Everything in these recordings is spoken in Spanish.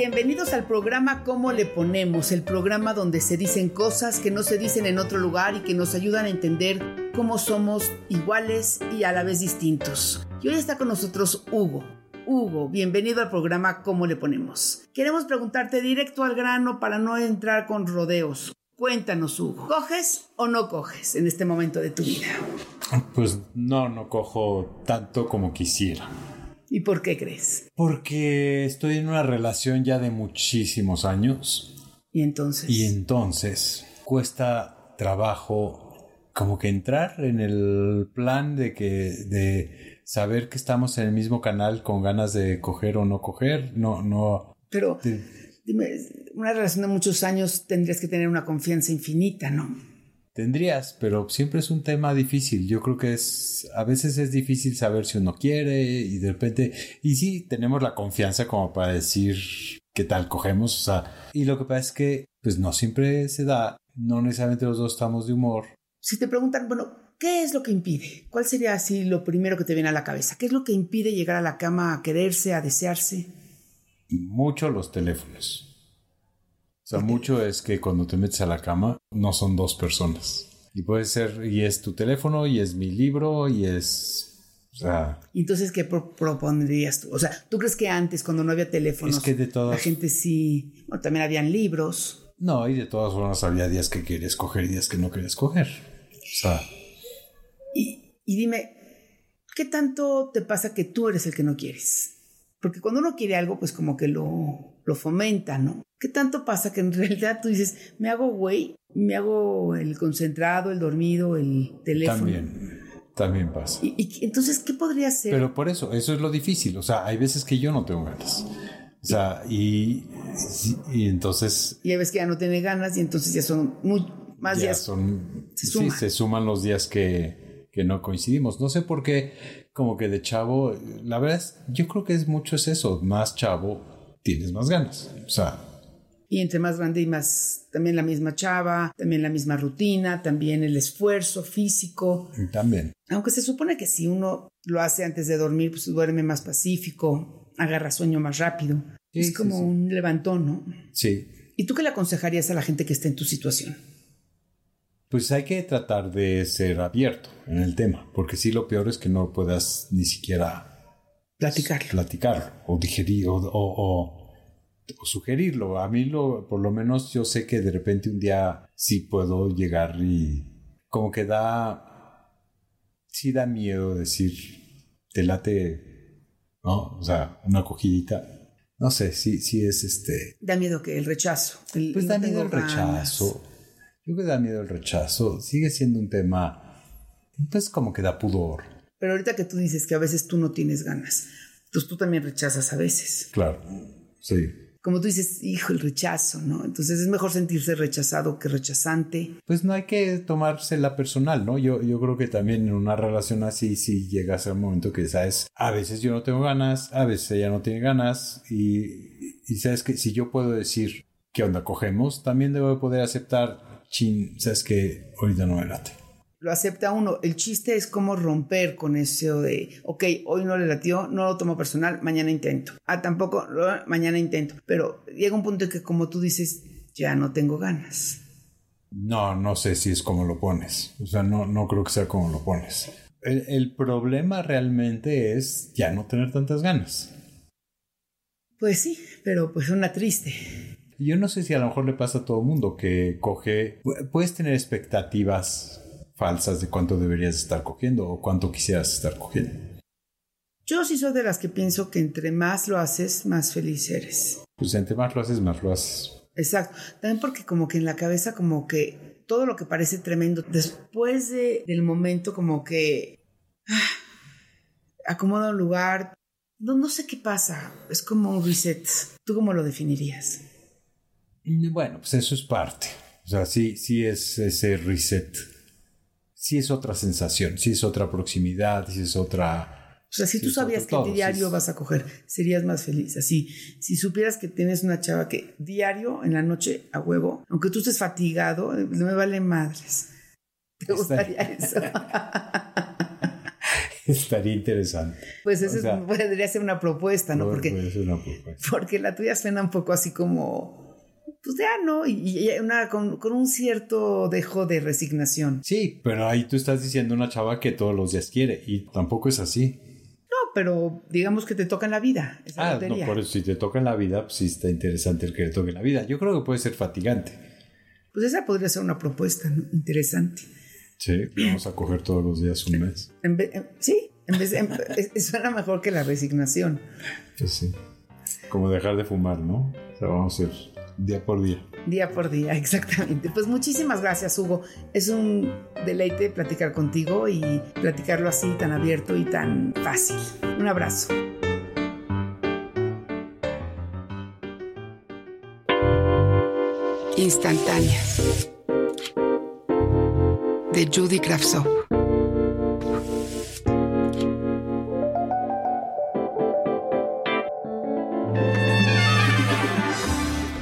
Bienvenidos al programa ¿Cómo le ponemos? El programa donde se dicen cosas que no se dicen en otro lugar y que nos ayudan a entender cómo somos iguales y a la vez distintos. Y hoy está con nosotros Hugo. Hugo, bienvenido al programa ¿Cómo le ponemos? Queremos preguntarte directo al grano para no entrar con rodeos. Cuéntanos, Hugo. ¿Coges o no coges en este momento de tu vida? Pues no, no cojo tanto como quisiera. ¿Y por qué crees? Porque estoy en una relación ya de muchísimos años. Y entonces. Y entonces cuesta trabajo como que entrar en el plan de que de saber que estamos en el mismo canal con ganas de coger o no coger. No, no. Pero dime, una relación de muchos años tendrías que tener una confianza infinita, ¿no? Tendrías, pero siempre es un tema difícil. Yo creo que es, a veces es difícil saber si uno quiere y de repente, y sí, tenemos la confianza como para decir qué tal cogemos, o sea, y lo que pasa es que, pues no siempre se da, no necesariamente los dos estamos de humor. Si te preguntan, bueno, ¿qué es lo que impide? ¿Cuál sería así lo primero que te viene a la cabeza? ¿Qué es lo que impide llegar a la cama a quererse, a desearse? Mucho los teléfonos. O sea, mucho es que cuando te metes a la cama no son dos personas. Y puede ser, y es tu teléfono, y es mi libro, y es... O sea, Entonces, ¿qué pro propondrías tú? O sea, ¿tú crees que antes, cuando no había teléfonos, es que de todas... la gente sí... Bueno, también habían libros. No, y de todas formas había días que querías coger y días que no querías coger. O sea... Y, y dime, ¿qué tanto te pasa que tú eres el que no quieres? Porque cuando uno quiere algo, pues como que lo, lo fomenta, ¿no? ¿Qué tanto pasa que en realidad tú dices, me hago güey, me hago el concentrado, el dormido, el teléfono? También, también pasa. ¿Y, y entonces qué podría ser? Pero por eso, eso es lo difícil. O sea, hay veces que yo no tengo ganas. O sea, y, y entonces... Y hay veces que ya no tiene ganas y entonces ya son muy, más ya días. Son, se sí, se suman los días que, que no coincidimos. No sé por qué, como que de chavo, la verdad es, yo creo que es mucho es eso. Más chavo, tienes más ganas. O sea, Y entre más grande y más, también la misma chava, también la misma rutina, también el esfuerzo físico. también. Aunque se supone que si uno lo hace antes de dormir, pues duerme más pacífico, agarra sueño más rápido. Sí, es sí, como sí. un levantón, ¿no? Sí. ¿Y tú qué le aconsejarías a la gente que está en tu situación? Pues hay que tratar de ser abierto en el tema, porque sí lo peor es que no puedas ni siquiera Platicarlo. platicarlo o digerir o, o- o- o sugerirlo. A mí lo, por lo menos yo sé que de repente un día sí puedo llegar y como que da, sí da miedo decir, te late, ¿no? O sea, una cogidita. No sé, sí, sí es este... Da miedo que el rechazo. el- Pues no da miedo el rechazo. Creo que da miedo el rechazo. Sigue siendo un tema, pues como que da pudor. Pero ahorita que tú dices que a veces tú no tienes ganas, pues tú también rechazas a veces. Claro, sí. Como tú dices, hijo, el rechazo, ¿no? Entonces es mejor sentirse rechazado que rechazante. Pues no hay que tomársela personal, ¿no? Yo, yo creo que también en una relación así, si llegas a un momento que sabes, a veces yo no tengo ganas, a veces ella no tiene ganas, y, y sabes que si yo puedo decir, ¿qué onda? Cogemos, también debo de poder aceptar, chin, sabes que ahorita no me late. lo acepta uno. El chiste es cómo romper con eso de, ok, hoy no le latió, no lo tomo personal, mañana intento. Ah, tampoco, mañana intento. Pero llega un punto en que como tú dices, ya no tengo ganas. No, no sé si es como lo pones. O sea, no, no creo que sea como lo pones. El, el problema realmente es ya no tener tantas ganas. Pues sí, pero pues una triste. Yo no sé si a lo mejor le pasa a todo el mundo que coge, puedes tener expectativas falsas de cuánto deberías estar cogiendo o cuánto quisieras estar cogiendo. Yo sí soy de las que pienso que entre más lo haces, más feliz eres. Pues entre más lo haces, más lo haces. Exacto. También porque como que en la cabeza como que todo lo que parece tremendo, después de, del momento como que ah, acomoda un lugar, no, no sé qué pasa, es como un reset. ¿Tú cómo lo definirías? Bueno, pues eso es parte. O sea, sí, sí es ese reset. Sí es otra sensación, sí es otra proximidad, sí es otra... O sea, si tú sabías que diario vas a coger, serías más feliz. Así, si supieras que tienes una chava que diario en la noche a huevo, aunque tú estés fatigado, no me vale madres. ¿Te gustaría eso? Estaría interesante. Pues eso podría ser una propuesta, ¿no? Porque, una propuesta. porque la tuya suena un poco así como pues ya no, y, una, con, un cierto dejo de resignación. Sí, pero ahí tú estás diciendo una chava que todos los días quiere y tampoco es así. No, pero digamos que te toca en la vida. ah, no, por eso si te toca en la vida, pues sí está interesante el que le toque en la vida. Yo creo que puede ser fatigante. Pues esa podría ser una propuesta interesante. Sí, vamos a coger todos los días un mes. sí, en vez suena mejor que la resignación. Pues sí. Como dejar de fumar, ¿no? O sea, vamos a ser Día por día. Día por día, exactamente. Pues muchísimas gracias, Hugo. Es un deleite platicar contigo y platicarlo así, tan abierto y tan fácil. Un abrazo. Instantáneas. De Judy Kravtsov.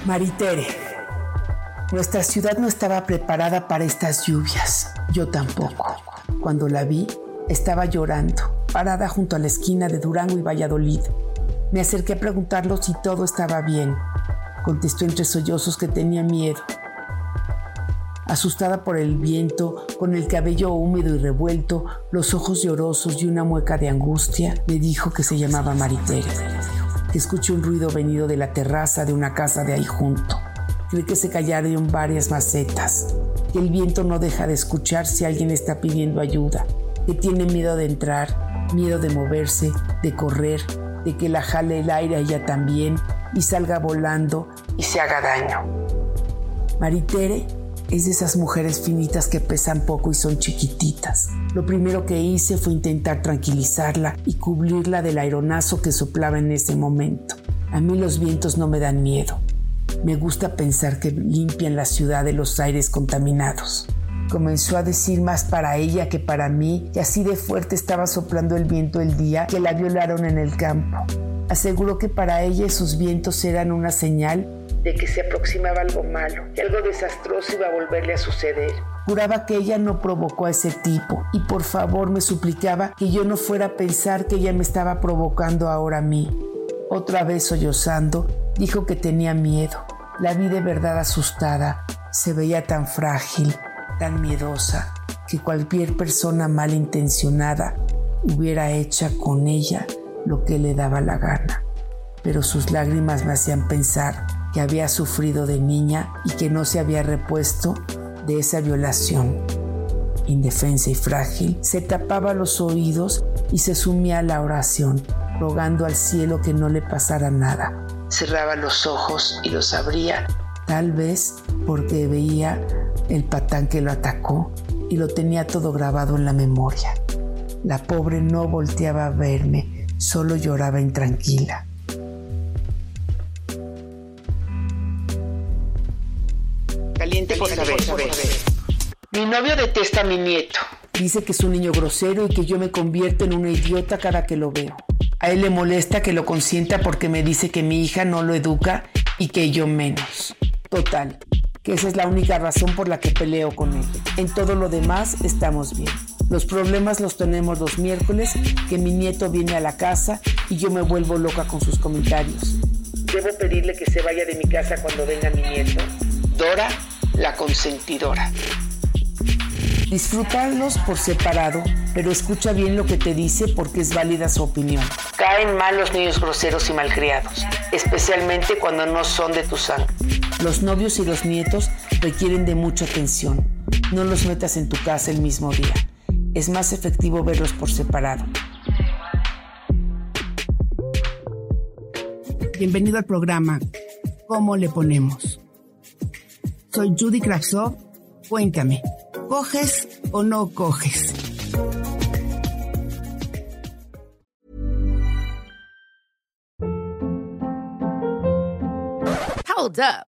Maritere. Nuestra ciudad no estaba preparada para estas lluvias. Yo tampoco. Cuando la vi, estaba llorando, parada junto a la esquina de Durango y Valladolid. Me acerqué a preguntarlo si todo estaba bien. Contestó entre sollozos que tenía miedo. Asustada por el viento, con el cabello húmedo y revuelto, los ojos llorosos y una mueca de angustia, me dijo que se llamaba Maritere que escuché un ruido venido de la terraza de una casa de ahí junto. Cree que se callaron varias macetas, que el viento no deja de escuchar si alguien está pidiendo ayuda, que tiene miedo de entrar, miedo de moverse, de correr, de que la jale el aire ella también y salga volando y se haga daño. Maritere es de esas mujeres finitas que pesan poco y son chiquititas. Lo primero que hice fue intentar tranquilizarla y cubrirla del aeronazo que soplaba en ese momento. A mí los vientos no me dan miedo. Me gusta pensar que limpian la ciudad de los aires contaminados. Comenzó a decir más para ella que para mí, y así de fuerte estaba soplando el viento el día que la violaron en el campo. Aseguró que para ella esos vientos eran una señal de que se aproximaba algo malo, que algo desastroso iba a volverle a suceder. Juraba que ella no provocó a ese tipo y por favor me suplicaba que yo no fuera a pensar que ella me estaba provocando ahora a mí. Otra vez sollozando, dijo que tenía miedo. La vi de verdad asustada. Se veía tan frágil, tan miedosa, que cualquier persona malintencionada hubiera hecho con ella lo que le daba la gana. Pero sus lágrimas me hacían pensar que había sufrido de niña y que no se había repuesto de esa violación. Indefensa y frágil, se tapaba los oídos y se sumía a la oración, rogando al cielo que no le pasara nada. Cerraba los ojos y los abría, tal vez porque veía el patán que lo atacó y lo tenía todo grabado en la memoria. La pobre no volteaba a verme, solo lloraba intranquila. Mi novio detesta a mi nieto. Dice que es un niño grosero y que yo me convierto en una idiota cada que lo veo. A él le molesta que lo consienta porque me dice que mi hija no lo educa y que yo menos. Total, que esa es la única razón por la que peleo con él. En todo lo demás estamos bien. Los problemas los tenemos los miércoles, que mi nieto viene a la casa y yo me vuelvo loca con sus comentarios. ¿Debo pedirle que se vaya de mi casa cuando venga mi nieto? Dora, la consentidora. Disfrútalos por separado, pero escucha bien lo que te dice porque es válida su opinión. Caen mal los niños groseros y malcriados, especialmente cuando no son de tu sangre. Los novios y los nietos requieren de mucha atención. No los metas en tu casa el mismo día. Es más efectivo verlos por separado. Bienvenido al programa ¿Cómo le ponemos? Soy Judy Kravsov. Cuéntame, ¿coges o no coges? Hold up.